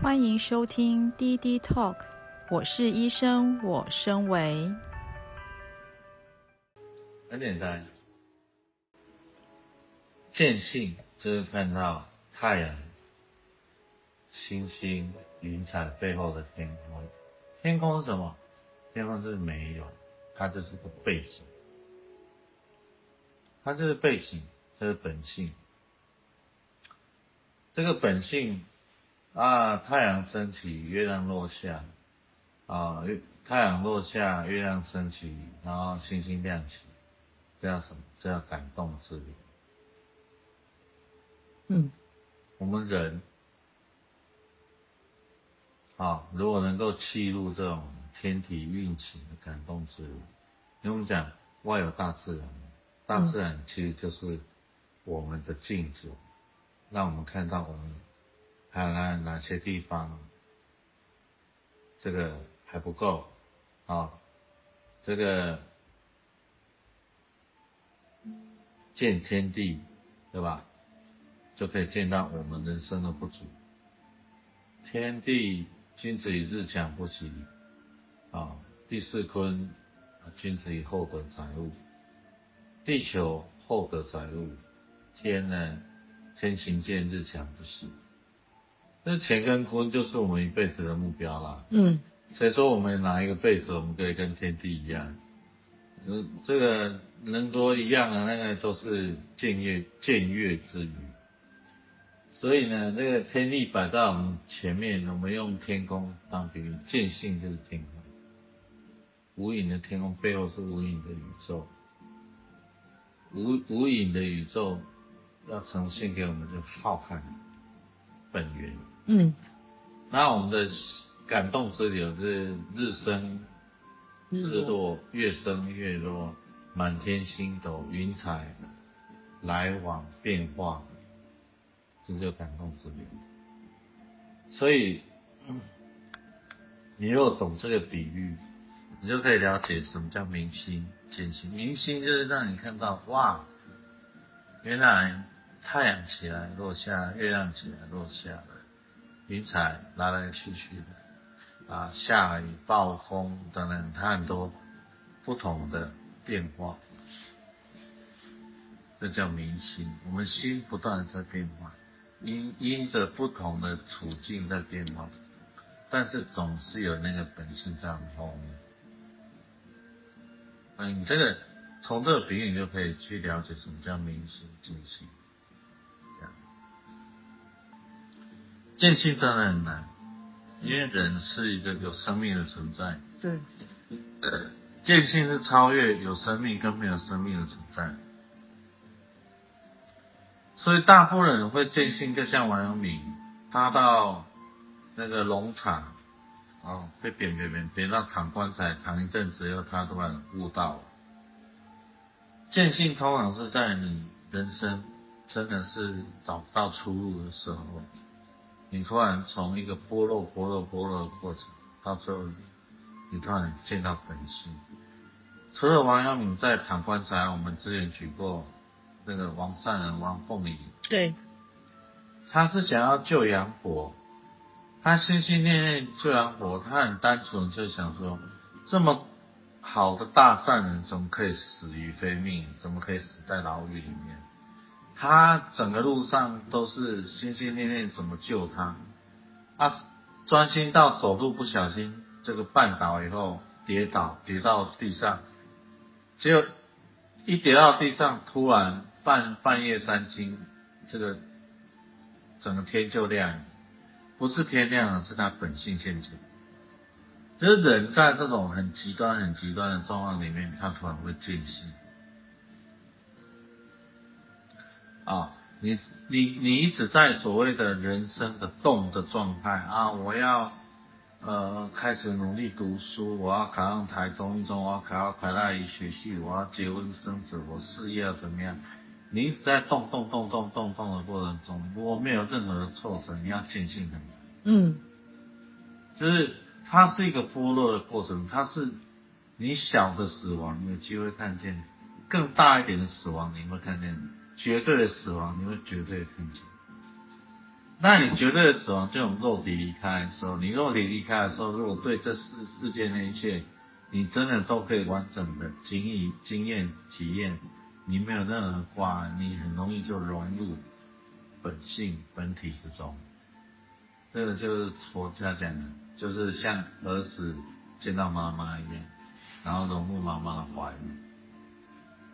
欢迎收听滴滴 Talk，我是医生，我身为很简单，见性就是看到太阳、星星、云彩背后的天空。天空是什么？天空是没有，它就是个背景，它就是背景，这是本性。这个本性。啊，太阳升起，月亮落下，啊，月太阳落下，月亮升起，然后星星亮起，这叫什么？这叫感动之旅。嗯，我们人，啊，如果能够契入这种天体运行的感动之旅，因为我们讲外有大自然，大自然其实就是我们的镜子，让我们看到我们。看看哪些地方，这个还不够啊？这个见天地，对吧？就可以见到我们人生的不足。天地君子以日强不息啊，第四坤君子以厚德载物，地球厚德载物，天呢，天行健，日强不息。这钱跟坤就是我们一辈子的目标啦。嗯，谁说我们哪一个辈子我们可以跟天地一样？嗯这个能多一样的，那个都是僭越僭越之语。所以呢，这个天地摆在我们前面，我们用天空当比喻，见性就是天空。无影的天空背后是无影的宇宙，无无影的宇宙要呈现给我们就浩瀚本源。嗯，那我们的感动之流是日升日落，月升月落，满天星斗，云彩来往变化，这就感动之流。所以，你若懂这个比喻，你就可以了解什么叫明星见性。明星就是让你看到，哇，原来太阳起来落下，月亮起来落下了。云彩来来去去的，啊，下雨、暴风等等，它很多不同的变化，这叫明心。我们心不断在变化，因因着不同的处境在变化，但是总是有那个本性在后面。嗯，这个从这个比喻你就可以去了解什么叫明心见性。见性真的很难，因为人是一个有生命的存在。对。见性是超越有生命跟没有生命的存在。所以大部分人会见性，就像王阳明，他到那个龙场，哦，被贬贬贬贬到躺棺材，躺一阵子以后，他突然悟到了。见性通常是在你人生真的是找不到出路的时候。你突然从一个剥落、剥落、剥落的过程，到最后，你突然见到本性。除了王阳明在躺棺材，我们之前举过那个王善人王凤仪，对，他是想要救杨博，他心心念念救杨博，他很单纯就想说，这么好的大善人，怎么可以死于非命？怎么可以死在牢狱里面？他整个路上都是心心念念怎么救他，他，专心到走路不小心这个绊倒以后跌倒跌到地上，结果一跌到地上，突然半半夜三更，这个整个天就亮，不是天亮了，是他本性现前。就是人在这种很极端很极端的状况里面，他突然会见性。啊，你你你一直在所谓的人生的动的状态啊，我要呃开始努力读书，我要考上台中一中，我要考上台大医学系，我要结婚生子，我事业要怎么样？你一直在动动动动动动的过程中，如果没有任何的挫折，你要坚信很难。嗯，就是它是一个剥落的过程，它是你小的死亡，你有机会看见；更大一点的死亡，你会看见。绝对的死亡，你会绝对的看见。那你绝对的死亡，这种肉体离开的时候，你肉体离开的时候，如果对这世世界那一切，你真的都可以完整的经历、经验、体验，你没有任何挂碍，你很容易就融入本性、本体之中。这个就是佛家讲的，就是像儿子见到妈妈一样，然后融入妈妈的怀里。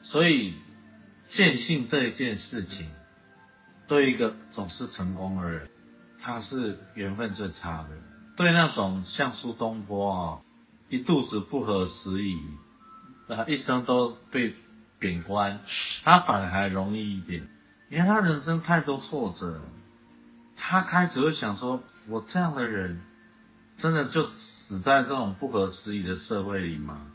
所以见性这一件事情。对一个总是成功的人，他是缘分最差的。对那种像苏东坡啊，一肚子不合时宜，他一生都被贬官，他反而还容易一点，因为他人生太多挫折，他开始会想说：我这样的人，真的就死在这种不合时宜的社会里吗？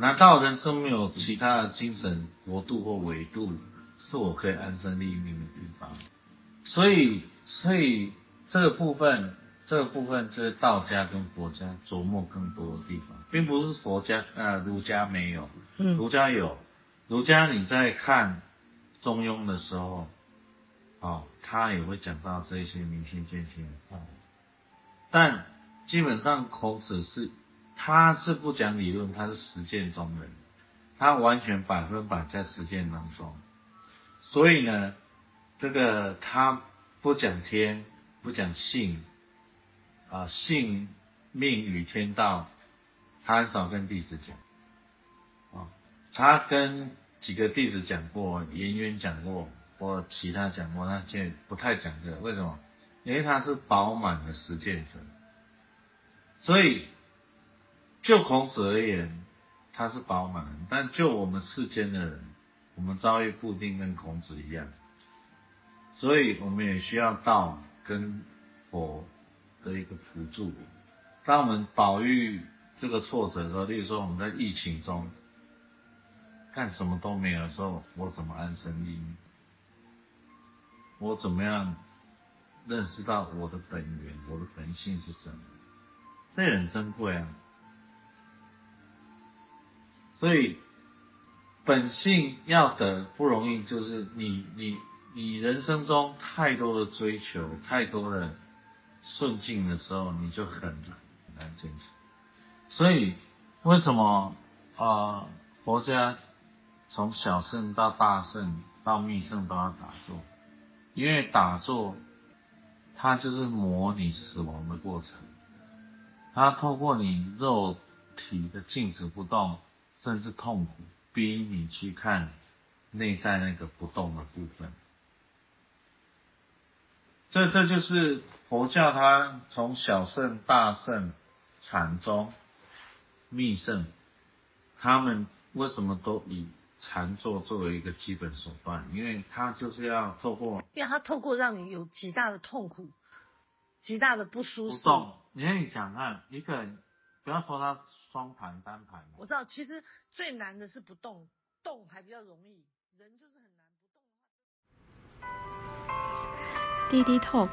难道人生没有其他的精神国度或维度？是我可以安身立命的地方，所以，所以这个部分，这个部分就是道家跟佛家琢磨更多的地方，并不是佛家，呃，儒家没有，嗯，儒家有，儒家你在看中庸的时候，哦，他也会讲到这些明心见性的话，但基本上孔子是，他是不讲理论，他是实践中人，他完全百分百在实践当中。所以呢，这个他不讲天，不讲性，啊，性命与天道，他很少跟弟子讲，啊，他跟几个弟子讲过，颜渊讲过，或其他讲过，那现在不太讲这个，为什么？因为他是饱满的实践者，所以就孔子而言，他是饱满，但就我们世间的人。我们遭遇不一定跟孔子一样，所以我们也需要道跟佛的一个辅助。当我们遭遇这个挫折的时候，例如说我们在疫情中干什么都没有的时候，我怎么安身立命？我怎么样认识到我的本源、我的本性是什么？这也很珍贵啊！所以。本性要得不容易，就是你你你人生中太多的追求，太多的顺境的时候，你就很难很难坚持。所以为什么啊、佛家从小圣到大圣到密圣都要打坐？因为打坐它就是模拟死亡的过程，它透过你肉体的静止不动，甚至痛苦。逼你去看内在那个不动的部分，这这就是佛教，它从小圣、大圣、禅宗、密圣，他们为什么都以禅坐作为一个基本手段？因为它就是要透过，因为它透过让你有极大的痛苦、极大的不舒适。不动，你看，你想看一个人，不要说他。双盘单盘，我知道，其实最难的是不动，动还比较容易，人就是很难不动。滴滴 Talk，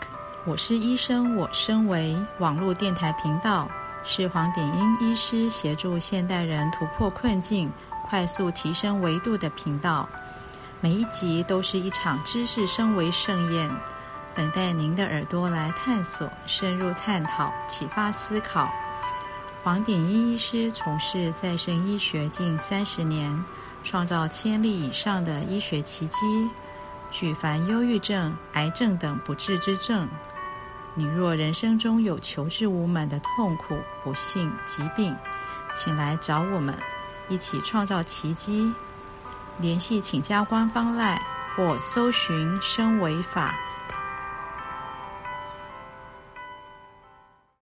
我是医生，我身为网络电台频道，是黄典英医师协助现代人突破困境、快速提升维度的频道。每一集都是一场知识升维盛宴，等待您的耳朵来探索、深入探讨、启发思考。黄鼎英医师从事再生医学近三十年，创造千例以上的医学奇迹，举凡忧郁症、癌症等不治之症。你若人生中有求治无门的痛苦、不幸、疾病，请来找我们，一起创造奇迹。联系请加官方 LINE 或搜寻“生维法”，